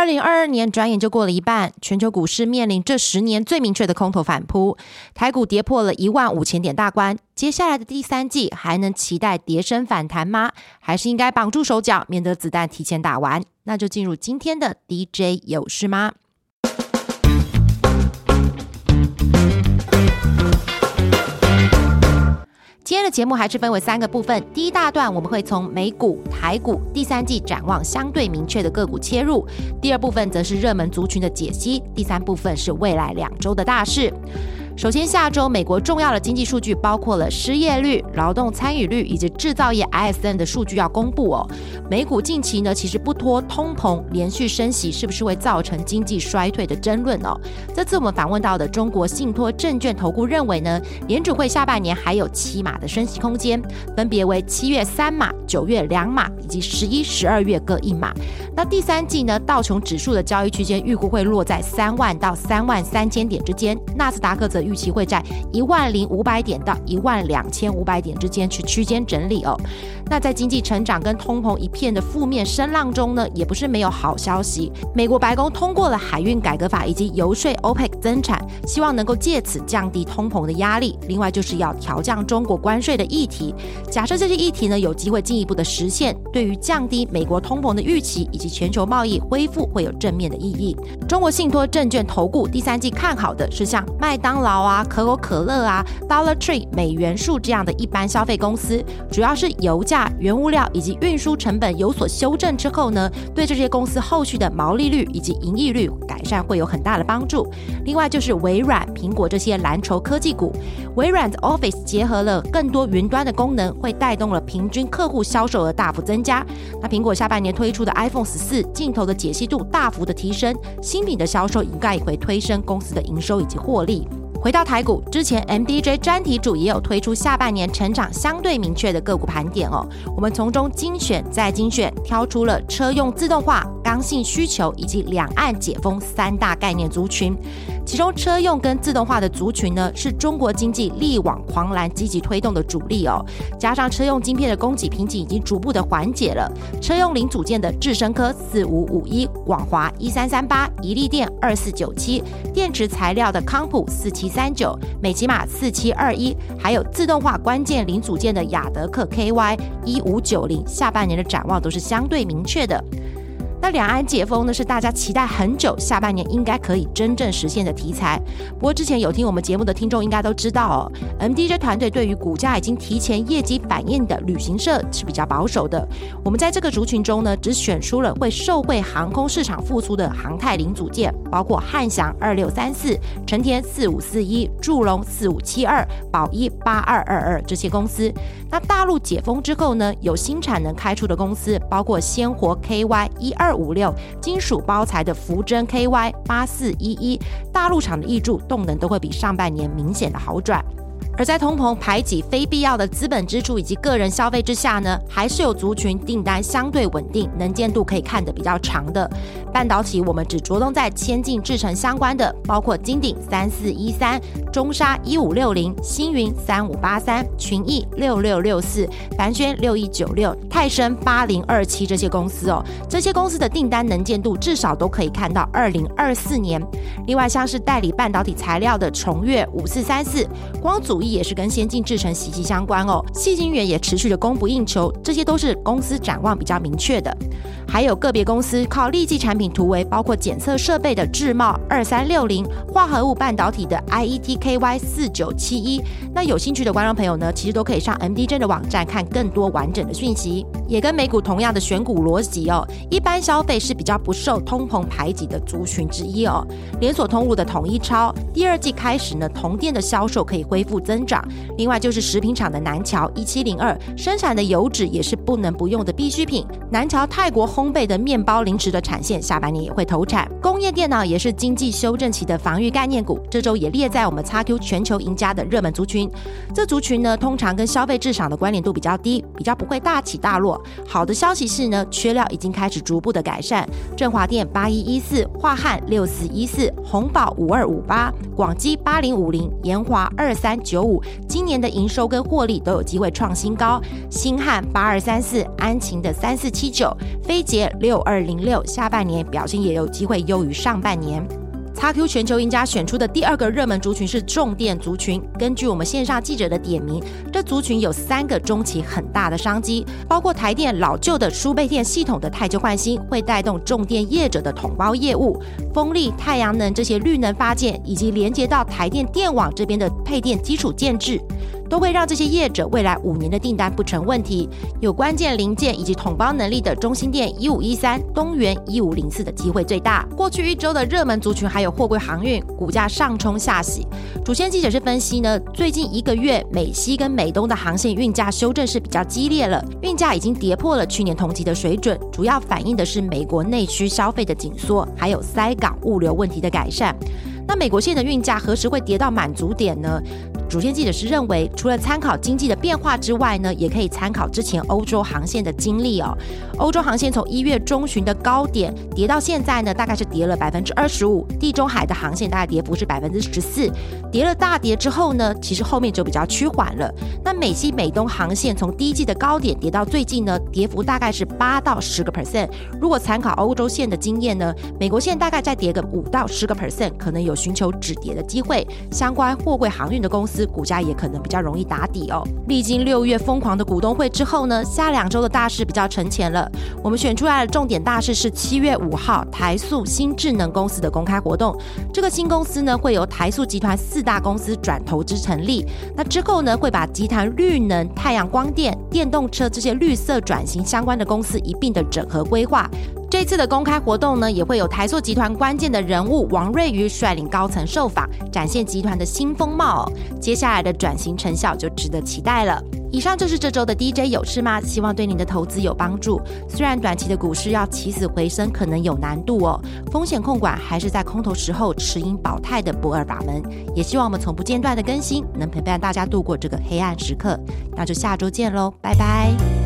二零二二年转眼就过了一半，全球股市面临这十年最明确的空头反扑，台股跌破了一万五千点大关。接下来的第三季还能期待跌升反弹吗？还是应该绑住手脚，免得子弹提前打完？那就进入今天的 DJ 有事吗？今天的节目还是分为三个部分。第一大段我们会从美股、台股第三季展望相对明确的个股切入；第二部分则是热门族群的解析；第三部分是未来两周的大事。首先，下周美国重要的经济数据包括了失业率、劳动参与率以及制造业 ISM 的数据要公布哦。美股近期呢，其实不拖通膨，连续升息是不是会造成经济衰退的争论哦？这次我们访问到的中国信托证券投顾认为呢，联储会下半年还有七码的升息空间，分别为七月三码、九月两码以及十一、十二月各一码。那第三季呢，道琼指数的交易区间预估会落在三万到三万三千点之间，纳斯达克则。预期会在一万零五百点到一万两千五百点之间去区间整理哦。那在经济成长跟通膨一片的负面声浪中呢，也不是没有好消息。美国白宫通过了海运改革法以及游说 OPEC 增产，希望能够借此降低通膨的压力。另外就是要调降中国关税的议题。假设这些议题呢有机会进一步的实现，对于降低美国通膨的预期以及全球贸易恢复会有正面的意义。中国信托证券投顾第三季看好的是像麦当劳。啊，可口可乐啊，Dollar Tree、美元树这样的一般消费公司，主要是油价、原物料以及运输成本有所修正之后呢，对这些公司后续的毛利率以及盈利率改善会有很大的帮助。另外就是微软、苹果这些蓝筹科技股，微软的 Office 结合了更多云端的功能，会带动了平均客户销售额大幅增加。那苹果下半年推出的 iPhone 十四镜头的解析度大幅的提升，新品的销售应该也会推升公司的营收以及获利。回到台股之前，MDJ 专题组也有推出下半年成长相对明确的个股盘点哦。我们从中精选再精选，挑出了车用自动化、刚性需求以及两岸解封三大概念族群。其中车用跟自动化的族群呢，是中国经济力挽狂澜、积极推动的主力哦。加上车用晶片的供给瓶颈已经逐步的缓解了，车用零组件的智深科四五五一、广华一三三八、宜利电二四九七、电池材料的康普四七三九、美骑马四七二一，还有自动化关键零组件的雅德克 KY 一五九零，下半年的展望都是相对明确的。那两岸解封呢，是大家期待很久，下半年应该可以真正实现的题材。不过之前有听我们节目的听众应该都知道哦，MDJ 团队对于股价已经提前业绩反应的旅行社是比较保守的。我们在这个族群中呢，只选出了会受惠航空市场复苏的航太零组件，包括汉翔二六三四、成田四五四一、祝龙四五七二、宝一八二二二这些公司。那大陆解封之后呢，有新产能开出的公司，包括鲜活 KY 一二五六、金属包材的福珍 KY 八四一一，大陆厂的易柱动能都会比上半年明显的好转。而在通膨排挤非必要的资本支出以及个人消费之下呢，还是有族群订单相对稳定、能见度可以看得比较长的半导体。我们只着重在先进制程相关的，包括金鼎三四一三、中沙一五六零、星云三五八三、群益六六六四、凡轩六一九六、泰升八零二七这些公司哦。这些公司的订单能见度至少都可以看到二零二四年。另外像是代理半导体材料的重越五四三四、光也是跟先进制程息息相关哦，细晶圆也持续的供不应求，这些都是公司展望比较明确的。还有个别公司靠利基产品突围，包括检测设备的智茂二三六零，化合物半导体的 IETKY 四九七一。那有兴趣的观众朋友呢，其实都可以上 MDJ 的网站看更多完整的讯息。也跟美股同样的选股逻辑哦，一般消费是比较不受通膨排挤的族群之一哦。连锁通路的统一超，第二季开始呢，同店的销售可以恢复增长。另外就是食品厂的南桥一七零二，生产的油脂也是不能不用的必需品。南桥泰国烘烘焙的面包零食的产线下半年也会投产。工业电脑也是经济修正期的防御概念股，这周也列在我们 XQ 全球赢家的热门族群。这族群呢，通常跟消费至上的关联度比较低，比较不会大起大落。好的消息是呢，缺料已经开始逐步的改善。振华电八一一四，华汉六四一四，红宝五二五八，广基八零五零，延华二三九五，今年的营收跟获利都有机会创新高。新汉八二三四，安晴的三四七九，飞节六二零六，下半年表现也有机会优于上半年。叉 Q 全球赢家选出的第二个热门族群是重电族群。根据我们线上记者的点名，这族群有三个中期很大的商机，包括台电老旧的输配电系统的汰旧换新，会带动重电业者的统包业务；风力、太阳能这些绿能发电，以及连接到台电电网这边的配电基础建制。都会让这些业者未来五年的订单不成问题。有关键零件以及统包能力的中心店一五一三、东元一五零四的机会最大。过去一周的热门族群还有货柜航运，股价上冲下洗。主线记者是分析呢，最近一个月美西跟美东的航线运价修正是比较激烈了，运价已经跌破了去年同期的水准，主要反映的是美国内需消费的紧缩，还有塞港物流问题的改善。那美国线的运价何时会跌到满足点呢？主线记者是认为，除了参考经济的变化之外呢，也可以参考之前欧洲航线的经历哦。欧洲航线从一月中旬的高点跌到现在呢，大概是跌了百分之二十五。地中海的航线大概跌幅是百分之十四。跌了大跌之后呢，其实后面就比较趋缓了。那美西、美东航线从第一季的高点跌到最近呢，跌幅大概是八到十个 percent。如果参考欧洲线的经验呢，美国线大概再跌个五到十个 percent，可能有寻求止跌的机会。相关货柜航运的公司。股价也可能比较容易打底哦。历经六月疯狂的股东会之后呢，下两周的大事比较沉潜了。我们选出来的重点大事是七月五号台塑新智能公司的公开活动。这个新公司呢，会由台塑集团四大公司转投资成立。那之后呢，会把集团绿能、太阳光电、电动车这些绿色转型相关的公司一并的整合规划。这次的公开活动呢，也会有台塑集团关键的人物王瑞瑜率领高层受访，展现集团的新风貌。接下来的转型成效就值得期待了。以上就是这周的 DJ 有事吗？希望对您的投资有帮助。虽然短期的股市要起死回生可能有难度哦，风险控管还是在空头时候持盈保泰的不二法门。也希望我们从不间断的更新，能陪伴大家度过这个黑暗时刻。那就下周见喽，拜拜。